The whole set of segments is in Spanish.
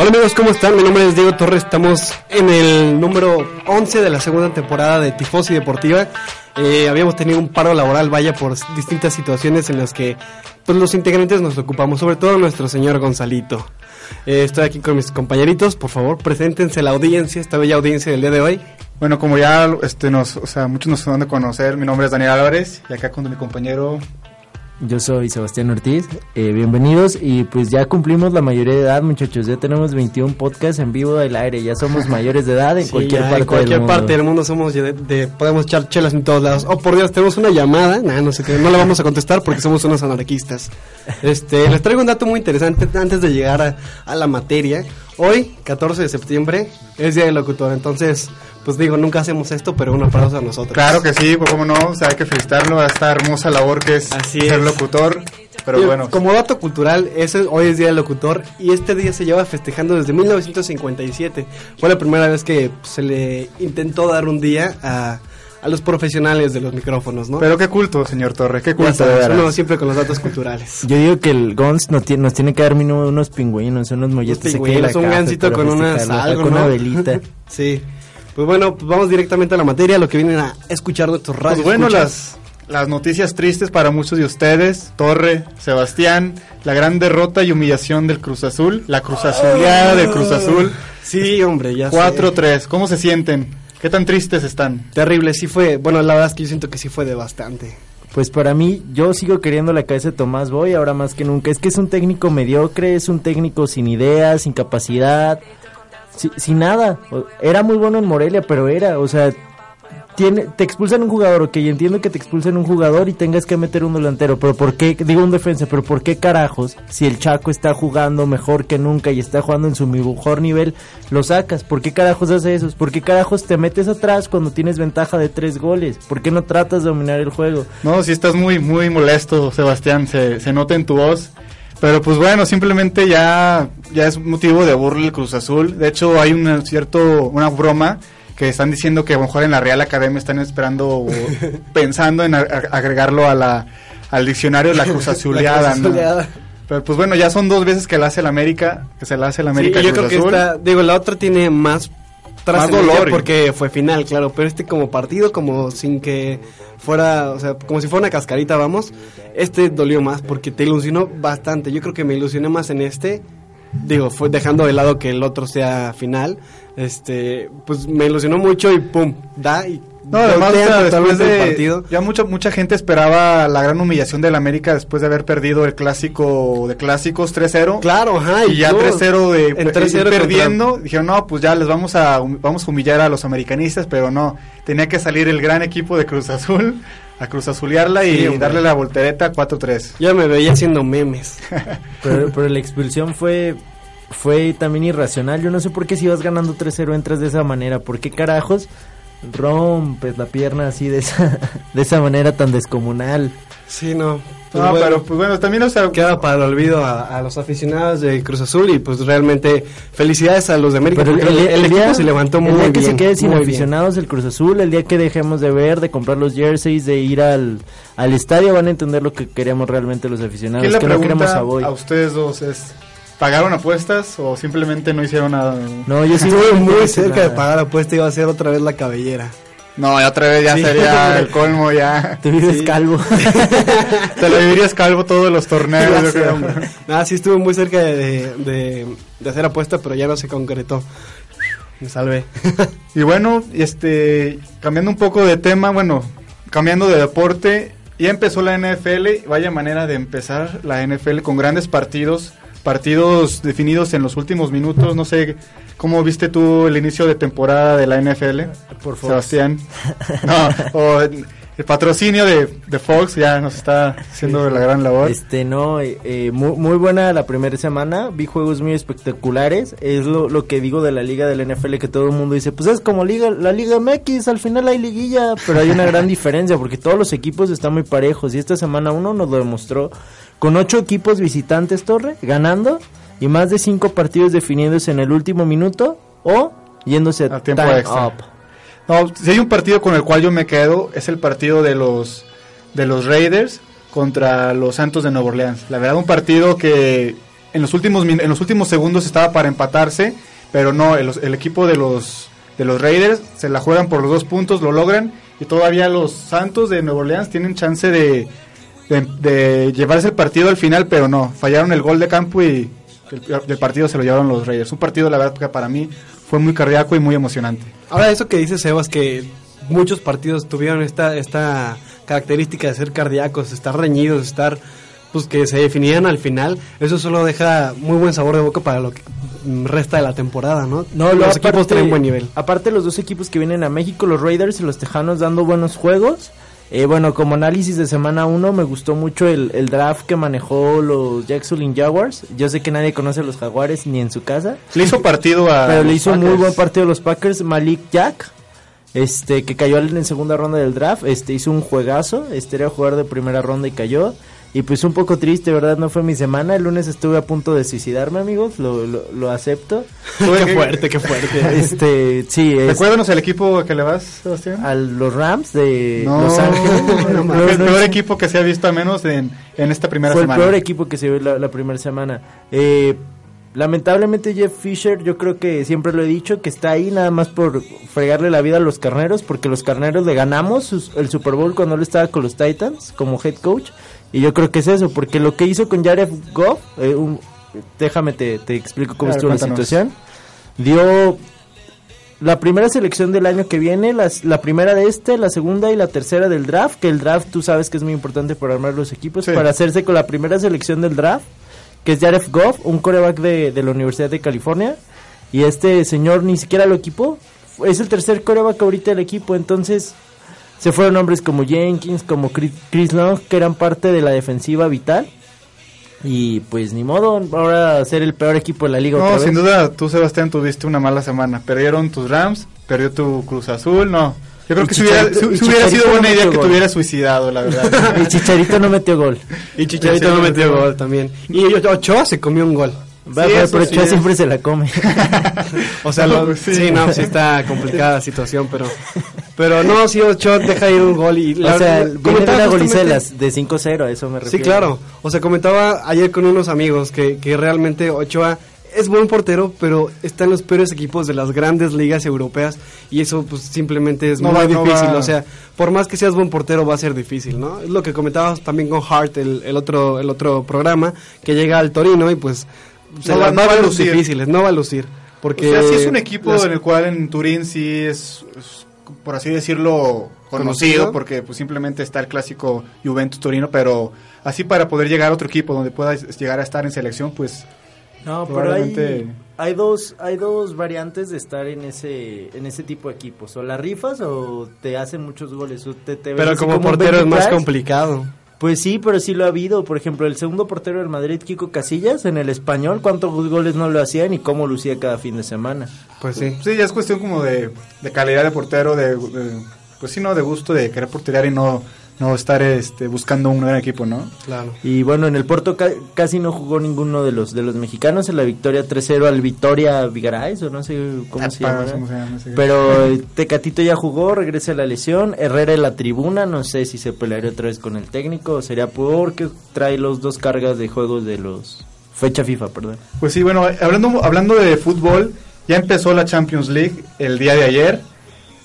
Hola amigos, ¿cómo están? Mi nombre es Diego Torres, estamos en el número 11 de la segunda temporada de Tifosi Deportiva. Eh, habíamos tenido un paro laboral, vaya, por distintas situaciones en las que pues, los integrantes nos ocupamos, sobre todo nuestro señor Gonzalito. Eh, estoy aquí con mis compañeritos, por favor, preséntense la audiencia, esta bella audiencia del día de hoy. Bueno, como ya este, nos, o sea, muchos nos van a conocer, mi nombre es Daniel Álvarez y acá con mi compañero yo soy Sebastián Ortiz, eh, bienvenidos y pues ya cumplimos la mayoría de edad muchachos, ya tenemos 21 podcasts en vivo del aire, ya somos mayores de edad en cualquier parte en cualquier del mundo. parte del mundo somos de, podemos echar chelas en todos lados. Oh por Dios, tenemos una llamada, nah, no sé qué, no la vamos a contestar porque somos unos anarquistas. Este, les traigo un dato muy interesante antes de llegar a, a la materia. Hoy, 14 de septiembre, es Día del Locutor, entonces pues digo, nunca hacemos esto, pero un aplauso a nosotros. Claro que sí, pues cómo no, o sea, hay que felicitarlo a esta hermosa labor que es Así ser es. locutor. Pero bueno, Como dato cultural, ese, hoy es Día del Locutor y este día se lleva festejando desde 1957. Fue la primera vez que se le intentó dar un día a, a los profesionales de los micrófonos, ¿no? pero qué culto, señor Torre, qué culto. de sabes, veras. uno siempre con los datos culturales. Yo digo que el Gons nos tiene, nos tiene que dar mínimo unos pingüinos, unos molletes pingüinos, un gansito con una sal, con ¿no? una velita. Sí. Pues bueno, pues vamos directamente a la materia, lo que vienen a escuchar nuestros Pues radios. bueno, las, las noticias tristes para muchos de ustedes, Torre, Sebastián, la gran derrota y humillación del Cruz Azul, la Cruz Azuleada del Cruz Azul, Sí, hombre, ya sé. 4-3, ¿cómo se sienten? ¿Qué tan tristes están? Terrible, sí fue. Bueno, la verdad es que yo siento que sí fue de bastante. Pues para mí, yo sigo queriendo la cabeza de Tomás Boy ahora más que nunca. Es que es un técnico mediocre, es un técnico sin ideas, sin capacidad, si- sin nada. Era muy bueno en Morelia, pero era, o sea, tiene, te expulsan un jugador, ok, entiendo que te expulsen un jugador y tengas que meter un delantero, pero ¿por qué, digo un defensa, pero por qué carajos, si el Chaco está jugando mejor que nunca y está jugando en su mejor nivel, lo sacas? ¿Por qué carajos haces eso? ¿Por qué carajos te metes atrás cuando tienes ventaja de tres goles? ¿Por qué no tratas de dominar el juego? No, si estás muy, muy molesto, Sebastián, se, se nota en tu voz. Pero pues bueno, simplemente ya, ya es motivo de burla el Cruz Azul. De hecho, hay una cierto, una broma que están diciendo que a lo mejor en la Real Academia están esperando o pensando en a- a- agregarlo a la, al diccionario la Cruz Azuleada. La Cruz ¿no? Azuleada. Pero pues bueno, ya son dos veces que la hace el América, que se la hace el América Sí, yo Cruz creo que Azul. esta, digo, la otra tiene más trascendencia dolor. porque fue final, claro, pero este como partido, como sin que fuera, o sea, como si fuera una cascarita, vamos, este dolió más porque te ilusionó bastante. Yo creo que me ilusioné más en este, digo, fue dejando de lado que el otro sea final, este, pues me ilusionó mucho y pum, da y No, además, o sea, después totalmente el de, partido. ya mucha mucha gente esperaba la gran humillación del América después de haber perdido el clásico de clásicos 3-0. Claro, ajá, y ya yo- 3-0 de 3-0 contra- perdiendo, dijeron, "No, pues ya les vamos a vamos a humillar a los americanistas", pero no, tenía que salir el gran equipo de Cruz Azul a Cruz Azulearla y Sí, darle la voltereta 4-3. Ya me veía haciendo memes. Pero, pero la expulsión fue fue también irracional. Yo no sé por qué si vas ganando 3-0 entras de esa manera. ¿Por qué carajos rompes la pierna así de esa, de esa manera tan descomunal? Sí, no. Pues no, bueno. pero pues bueno, también o sea, queda para el olvido a, a los aficionados de Cruz Azul y pues realmente felicidades a los de América porque el, el equipo día- se levantó muy el día que bien. se quede sin muy bien. aficionados el Cruz Azul, el día que dejemos de ver, de comprar los jerseys, de ir al, al estadio, van a entender lo que queremos realmente los aficionados. ¿Quién le que no queremos a Boy. a ustedes dos es ¿Pagaron apuestas o simplemente no hicieron nada? No, yo sí Estuve muy cerca de pagar apuesta y iba a ser otra vez la cabellera. No, ya otra vez ya Sí. sería el colmo ya. Te vives Sí. calvo. Te lo vivirías calvo todos los torneos, yo creo. Nada, sí estuve muy cerca de, de, de- de hacer apuesta, pero ya no se concretó. Me salvé. Y bueno, este, cambiando un poco de tema, bueno, cambiando de deporte, ya empezó la NFL, vaya manera de empezar la NFL con grandes partidos, partidos definidos en los últimos minutos, no sé cómo viste tú el inicio de temporada de la NFL, Por favor. Sebastián. No, o el patrocinio de, de Fox ya nos está haciendo la gran labor. Este, no, eh, eh, muy, muy buena la primera semana, vi juegos muy espectaculares, es lo, lo que digo de la liga del NFL que todo el mundo dice, pues es como liga, la liga MX, al final hay liguilla, pero hay una gran diferencia porque todos los equipos están muy parejos y esta semana uno nos lo demostró con ocho equipos visitantes, Torre, ganando y más de cinco partidos definiéndose en el último minuto o yéndose A tiempo extra. up. No, si hay un partido con el cual yo me quedo, es el partido de los, de los Raiders contra los Santos de Nueva Orleans. La verdad, un partido que en los últimos, en los últimos segundos estaba para empatarse, pero no, el, equipo de los, de los Raiders se la juegan por los dos puntos, lo logran, y todavía los Santos de Nueva Orleans tienen chance de, de, de llevarse el partido al final, pero no, fallaron el gol de campo y el, el partido se lo llevaron los Raiders. Un partido, la verdad, que para mí fue muy cardíaco y muy emocionante. Ahora, eso que dice Sebas, que muchos partidos tuvieron esta, esta característica de ser cardíacos, estar reñidos, estar, pues que se definían al final, eso solo deja muy buen sabor de boca para lo que resta de la temporada, ¿no? No, los lo equipos tienen buen nivel. Aparte los dos equipos que vienen a México, los Raiders y los Tejanos dando buenos juegos. Eh, bueno, como análisis de semana 1 me gustó mucho el, el draft que manejó los Jacksonville Jaguars. Yo sé que nadie conoce a los Jaguares ni en su casa, Le hizo partido a. pero le hizo muy buen partido a los Packers. Malik Jack, este que cayó en segunda ronda del draft, este hizo un juegazo, este era jugador de primera ronda y cayó. Y pues un poco triste, ¿verdad? No fue mi semana. El lunes estuve a punto de suicidarme, amigos. Lo, lo, lo acepto. qué fuerte, qué fuerte. Este, sí, es Recuérdanos el equipo que le vas, Sebastián. a los Rams de No, Los Ángeles. No, no, el no, peor equipo que se ha visto al menos en, en esta primera fue semana. el peor equipo que se vio la, la primera semana. Eh, lamentablemente Jeff Fisher, yo creo que siempre lo he dicho, que está ahí nada más por fregarle la vida a los carneros, porque los carneros le ganamos el Super Bowl cuando él estaba con los Titans como head coach. Y yo creo que es eso, porque lo que hizo con Jared Goff, eh, un- déjame te, te explico cómo estuvo la situación. Dio la primera selección del año que viene, las- la primera de este, la segunda y la tercera del draft, que el draft tú sabes que es muy importante para armar los equipos, Sí. para hacerse con la primera selección del draft, que es Jared Goff, un coreback de, de la Universidad de California, y este señor ni siquiera lo equipó, es el tercer coreback ahorita del equipo, entonces se fueron hombres como Jenkins, como Chris Long, que eran parte de la defensiva vital, y pues ni modo, ahora ser el peor equipo de la liga otra No, vez. sin duda, tú, Sebastián, tuviste una mala semana. Perdieron tus Rams, perdió tu Cruz Azul, no. Yo creo Y que si hubiera, si- hubiera sido buena no idea que gol. te hubieras suicidado, la verdad. Y Chicharito no metió gol. Y Chicharito no metió gol también. Y Ochoa se comió un gol. Va, Sí, pero sí Ochoa siempre se la come. O sea, lo- Sí. sí. no, sí está complicada la situación, pero pero no, sí Ochoa deja ir un gol y la- o sea, comentaba golicelas de 5-0, a eso me refiero. Sí, claro. O sea, comentaba ayer con unos amigos que, que realmente Ochoa es buen portero, pero está en los peores equipos de las grandes ligas europeas y eso pues simplemente es No muy va- difícil. O sea, por más que seas buen portero va a ser difícil, ¿no? Es lo que comentabas también con Hart, el, el otro el otro programa, que llega al Torino y pues se No va- no va a lucir. difíciles, no va a lucir. Porque o sea, sí es un equipo las- en el cual en Turín sí es, es, por así decirlo, conocido, Conocido. porque pues simplemente está el clásico Juventus Torino, pero así para poder llegar a otro equipo donde puedas llegar a estar en selección, pues No, pero hay, Probablemente- hay dos hay dos variantes de estar en ese en ese tipo de equipos. O la rifas o te hacen muchos goles. o te- te ves pero como portero es más complicado. Pues sí, pero sí lo ha habido. Por ejemplo, el segundo portero del Madrid, Kiko Casillas, en el español, ¿cuántos goles no lo hacían y cómo lucía cada fin de semana? Pues sí. sí, ya es cuestión como de, de calidad de portero, de, de- pues sí, no, de gusto de querer porterear y no, no estar este, buscando un gran equipo, ¿no? Claro. Y bueno, en el Porto ca- casi no jugó ninguno de los de los mexicanos en la victoria 3-0 al Vitoria Vigaraes, o no sé cómo se Ah, llama. ¿cómo se llama? Pero eh, Tecatito ya jugó, regresa a la lesión. Herrera en la tribuna, no sé si se pelearía otra vez con el técnico. o Sería porque trae los dos cargas de juegos de los. Fecha FIFA, perdón. Pues sí, bueno, hablando, hablando de fútbol, ya empezó la Champions League el día de ayer.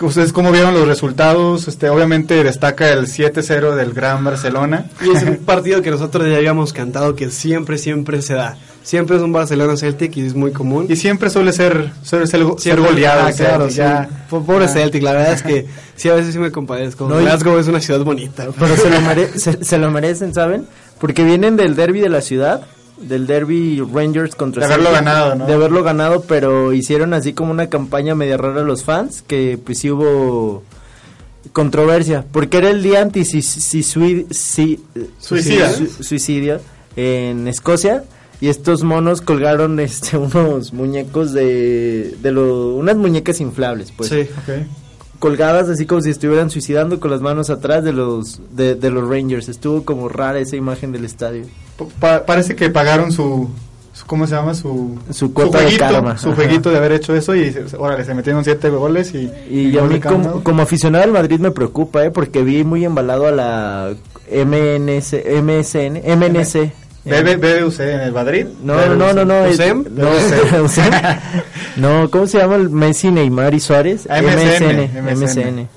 ¿Ustedes cómo vieron los resultados? Este, obviamente destaca el 7-0 del Gran Barcelona. Y es un partido que nosotros ya habíamos cantado que siempre, siempre se da. Siempre es un Barcelona-Celtic y es muy común. Y siempre suele ser, suele ser, ser Siempre- goleado. Ah, claro, ya- sí. Po- Pobre ya. Celtic, la verdad es que sí, a veces sí me compadezco. No, y- Glasgow es una ciudad bonita. Pero se lo, mere- se, se lo merecen, ¿saben? Porque vienen del derby de la ciudad, del derby Rangers contra De haberlo Celtic, ganado, ¿no? De haberlo ganado, pero hicieron así como una campaña media rara los fans, que pues sí hubo controversia, porque era el día anti si, si, sui- si- Suicida. su- suicidio en Escocia y estos monos colgaron este unos muñecos de de lo, unas muñecas inflables, pues. Sí. Colgadas así como si estuvieran suicidando con las manos atrás de los de, de los Rangers. Estuvo como rara esa imagen del estadio. Pa- parece que pagaron su, su- ¿cómo se llama? Su, Su cuota de jueguito, karma. su jueguito de haber hecho eso y órale, se metieron siete goles y... Y a mí como, como aficionado al Madrid me preocupa, ¿eh? porque vi muy embalado a la MNC, MSN, MNC. BB BBUC en el Madrid. No, no, no, no, no. es- ¿Usem? No, ¿Usem? No, ¿cómo se llama el Messi, Neymar y Suárez? Ah, MSN, MSN. MSN.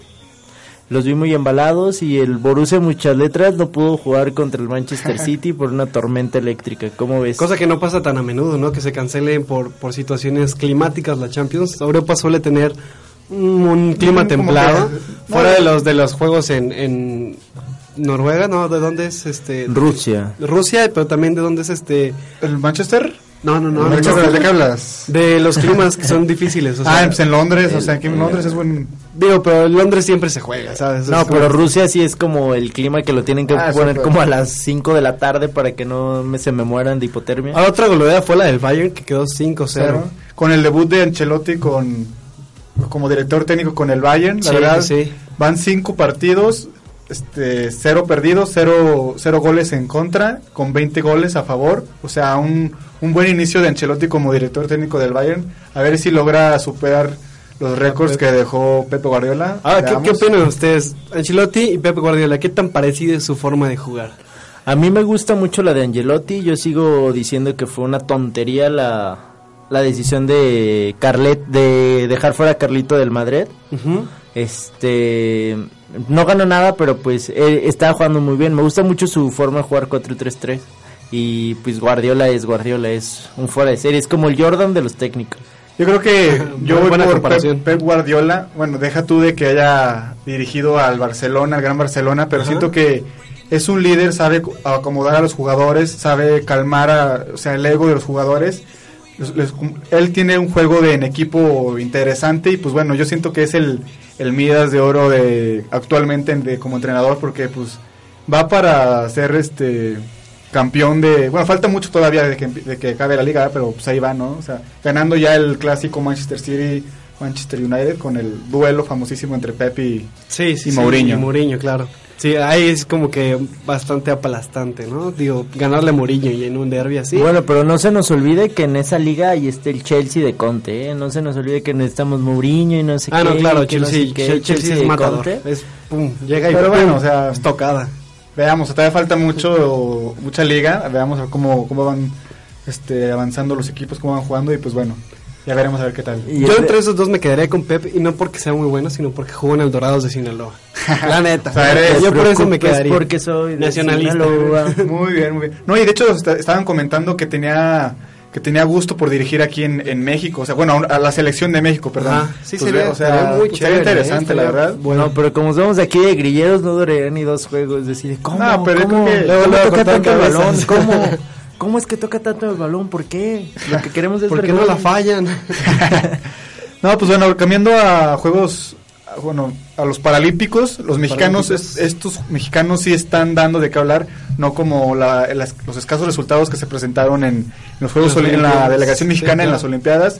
Los vi muy embalados y el Borussia muchas letras no pudo jugar contra el Manchester City por una tormenta eléctrica. ¿Cómo ves? Cosa que no pasa tan a menudo, ¿no? Que se cancelen por, por situaciones climáticas la Champions. Europa suele tener un, clima templado. que- fuera de los de los juegos en, en Noruega, ¿no? ¿De dónde es este? Rusia. Rusia, pero también de dónde es este. ¿El Manchester? No, no, no. ¿De qué hablas? De los climas que son difíciles. O sea, ah, pues en Londres, o sea, aquí en Londres es buen... Digo, pero en Londres siempre se juega, ¿sabes? No, Es pero Rusia sí es como el clima que lo tienen que Ah, poner como a las 5 de la tarde para que no me, se me mueran de hipotermia. Ah, otra goleada fue la del Bayern que quedó 5-0. Cero. Con el debut de Ancelotti con como director técnico con el Bayern, la Sí, verdad, sí. van cinco partidos, este, cero perdidos, cero, cero goles en contra, con 20 goles a favor, o sea, un, un buen inicio de Ancelotti como director técnico del Bayern, a ver si logra superar los récords que dejó Pepe Guardiola. Ah, ¿qué. ¿qué opinan ustedes? Ancelotti y Pep Guardiola, ¿qué tan parecida es su forma de jugar? A mí me gusta mucho la de Angelotti. Yo sigo diciendo que fue una tontería la, la decisión de Carlet de dejar fuera a Carlito del Madrid. Este no ganó nada, pero pues él estaba jugando muy bien. Me gusta mucho su forma de jugar 4-3-3. Y pues Guardiola es Guardiola, es un fuera de serie, es como el Jordan de los técnicos. Yo creo que yo voy Buena por comparación. Pep, Pep Guardiola. Bueno, deja tú de que haya dirigido al Barcelona, al Gran Barcelona, pero Ajá. siento que es un líder, sabe co- acomodar a los jugadores, sabe calmar a, o sea, el ego de los jugadores. Les- les- él tiene un juego de en equipo interesante y pues bueno, yo siento que es el, el Midas de oro de actualmente de, como entrenador porque pues va para ser este campeón de bueno falta mucho todavía de que, de que acabe la liga pero pues ahí va no o sea ganando ya el clásico Manchester City Manchester United con el duelo famosísimo entre Pep y Sí, sí, Y sí, Mourinho. y Mourinho, claro. Sí, ahí es como que bastante aplastante, ¿no? Digo, ganarle a Mourinho y en un derby así. Bueno, pero no se nos olvide que en esa liga ahí está el Chelsea de Conte, ¿eh? No se nos olvide que necesitamos Mourinho y no sé ah, qué. no, claro, que no Chelsea, sé qué, Chelsea, Chelsea es de matador. Conte. Es, pum, llega y Pero pum, bueno, o sea- es tocada. veamos todavía falta mucho mucha liga veamos a ver cómo cómo van este avanzando los equipos cómo van jugando y pues bueno ya veremos a ver qué tal Y Yo es de- entre esos dos me quedaría con Pep y no porque sea muy bueno, sino porque jugó en el Dorados de Sinaloa. La neta. O sea, eres- yo por eso me quedaría. porque soy nacionalista. Sinaloa. muy bien muy bien no y de hecho est- estaban comentando que tenía que tenía gusto por dirigir aquí en, en México o sea bueno a la selección de México perdón Ajá, sí, Pues, sería- o sea sería muy pues, sería chévere, interesante ¿eh? la Estaría verdad Bueno, pero como somos aquí de grilleros, no duraría ni dos juegos. Decir, ¿cómo? No, pero yo ¿Cómo, creo que ¿Cómo luego toca tanto el balón? ¿Cómo? ¿Cómo es que toca tanto el balón? ¿Por qué? Lo que queremos es ¿Por ver qué no la fallan? No, pues bueno, cambiando a juegos, bueno, a los paralímpicos, los mexicanos, Paralímpicos. es- estos mexicanos sí están dando de qué hablar, no como la- las- los escasos resultados que se presentaron en, los Juegos en la delegación Sí, mexicana en las Olimpiadas.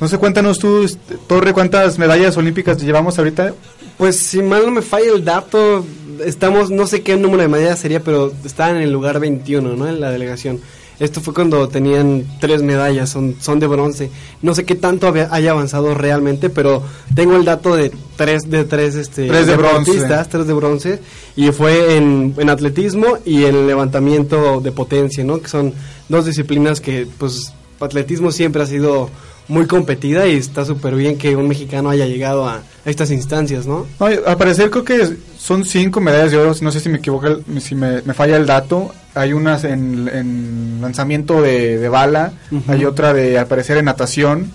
No sé, cuéntanos tú, este, Torre, cuántas medallas olímpicas llevamos ahorita. Pues si mal no me falla el dato, estamos, no sé qué número de medallas sería, pero estaban en el lugar 21, ¿no? En la delegación. Esto fue cuando tenían tres medallas, son, son de bronce. No sé qué tanto había- haya avanzado realmente, pero tengo el dato de tres de tres, este, Tres de bronce. tres de bronce, y fue en, en atletismo y en levantamiento de potencia, ¿no? Que son dos disciplinas que, pues, atletismo siempre ha sido muy competida y está súper bien que un mexicano haya llegado a, a estas instancias, ¿no? No, parecer creo que son cinco medallas de oro, no sé si me equivoco, si me, me falla el dato. Hay unas en, en lanzamiento de, de bala, hay otra de, al parecer, en natación.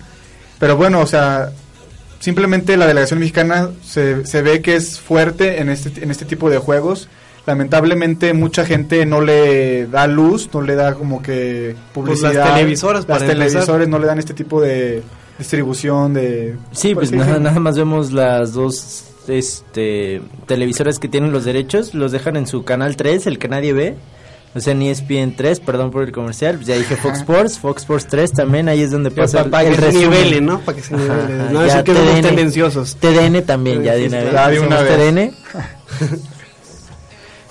Pero bueno, o sea, simplemente la delegación mexicana se, se ve que es fuerte en este, en este tipo de juegos. Lamentablemente mucha gente no le da luz, no le da como que publicidad. Pues las televisoras, Las empezar. televisores no le dan este tipo de distribución de... Sí, pues así nada, nada más vemos las dos este televisoras que tienen los derechos, los dejan en su canal 3, el que nadie ve. O sea, en ESPN 3, perdón por el comercial, ya dije Fox Sports, Fox Sports 3 también, ahí es donde pasa para, para el que se nivele, ¿no? Para que se nivele. Ajá, no, ya eso que somos TDN. tendenciosos. TDN también, ya de una vez. Ya de una vez. TDN.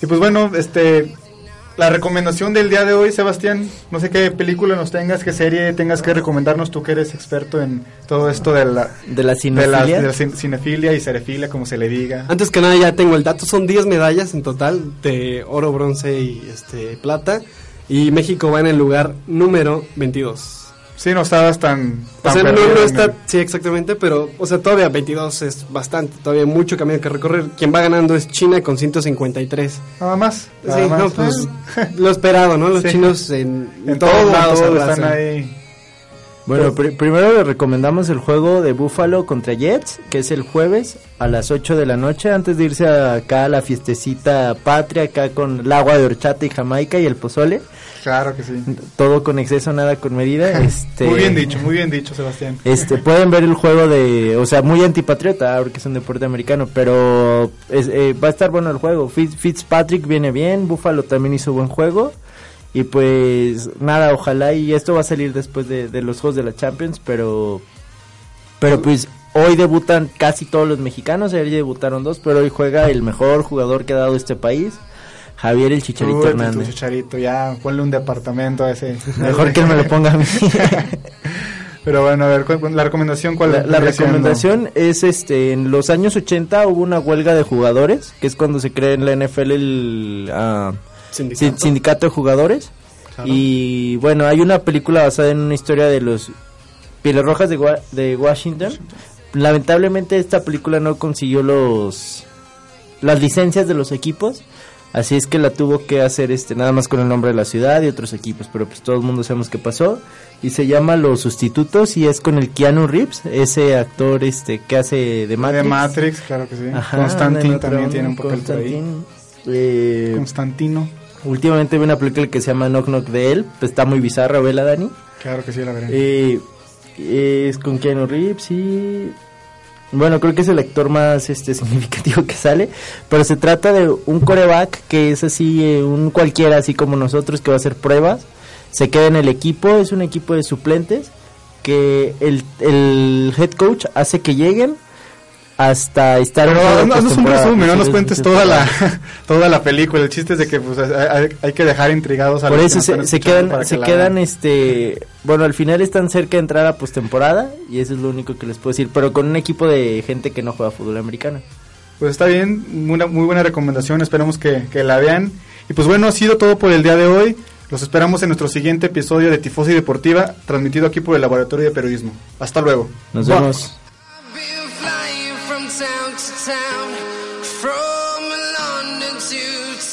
Y pues bueno, este la recomendación del día de hoy, Sebastián, no sé qué película nos tengas, qué serie tengas que recomendarnos, tú que eres experto en todo esto de la, De la de la, cinefilia. de la cin- cinefilia y cerefilia, como se le diga. Antes que nada ya tengo el dato, son 10 medallas en total de oro, bronce y este plata. Y México va en el lugar número 22. Sí, no estabas tan... O tan sea, no, no en está, el- sí, exactamente, pero, o sea, todavía 22 es bastante, todavía hay mucho camino que recorrer. Quien va ganando es China con 153. Nada más. Sí, nada más. no, pues, lo esperado, ¿no? Los Sí. chinos en, en todo, todos lados todo están ahí. Bueno, pri- primero le recomendamos el juego de Buffalo contra Jets, que es el jueves a las 8 de la noche, antes de irse acá a la fiestecita patria, acá con el agua de horchata y jamaica y el pozole. Claro que sí. Todo con exceso, nada con medida. Este, Muy bien dicho, muy bien dicho, Sebastián. Este, pueden ver el juego de, o sea, muy antipatriota, porque es un deporte americano, pero es- eh, va a estar bueno el juego. Fitz- Fitzpatrick viene bien, Buffalo también hizo buen juego. Y pues nada, ojalá y esto va a salir después de, de los juegos de la Champions, pero pero pues hoy debutan casi todos los mexicanos, ayer ya debutaron dos, pero hoy juega el mejor jugador que ha dado este país, Javier el Chicharito Uy, Hernández. Chicharito, ya, ponle un departamento a ese. Mejor que él me lo ponga a mí. Pero bueno, a ver, la recomendación, ¿cuál La, la vendría siendo? recomendación es este en los años 80 hubo una huelga de jugadores, que es cuando se crea en la NFL el ah, Sindicato. sin- sindicato de jugadores. Claro. Y bueno, hay una película basada en una historia de los Pieles Rojas de, Wa- de Washington. Lamentablemente esta película no consiguió los las licencias de los equipos, así es que la tuvo que hacer este nada más con el nombre de la ciudad y otros equipos, pero pues todo el mundo sabemos qué pasó y se llama Los Sustitutos y es con el Keanu Reeves, ese actor este que hace de Matrix. De Matrix, claro que sí. Ajá, Constantin anda en también tiene un papel por ahí. Eh, Constantino. Últimamente vi una película que se llama Knock Knock de él, pues está muy bizarra, vela Dani. Claro que sí, la veré. Eh, es con Keanu Reeves y bueno, creo que es el actor más este significativo que sale, pero se trata de un coreback que es así eh, un cualquiera así como nosotros que va a hacer pruebas, se queda en el equipo, es un equipo de suplentes que el, el head coach hace que lleguen hasta estar Pero en juego haznos un resumen, no nos es- cuentes es- toda la toda la película. El chiste es de que pues, hay, hay que dejar intrigados a Por los eso que se, se quedan, que se quedan, este, bueno, al final están cerca de entrar a postemporada y eso es lo único que les puedo decir, pero con un equipo de gente que no juega fútbol americano. Pues está bien, una muy buena recomendación, esperemos que, que la vean. Y pues bueno, ha sido todo por el día de hoy. Los esperamos en nuestro siguiente episodio de Tifosi Deportiva, transmitido aquí por el Laboratorio de Periodismo. Hasta luego. Nos vemos.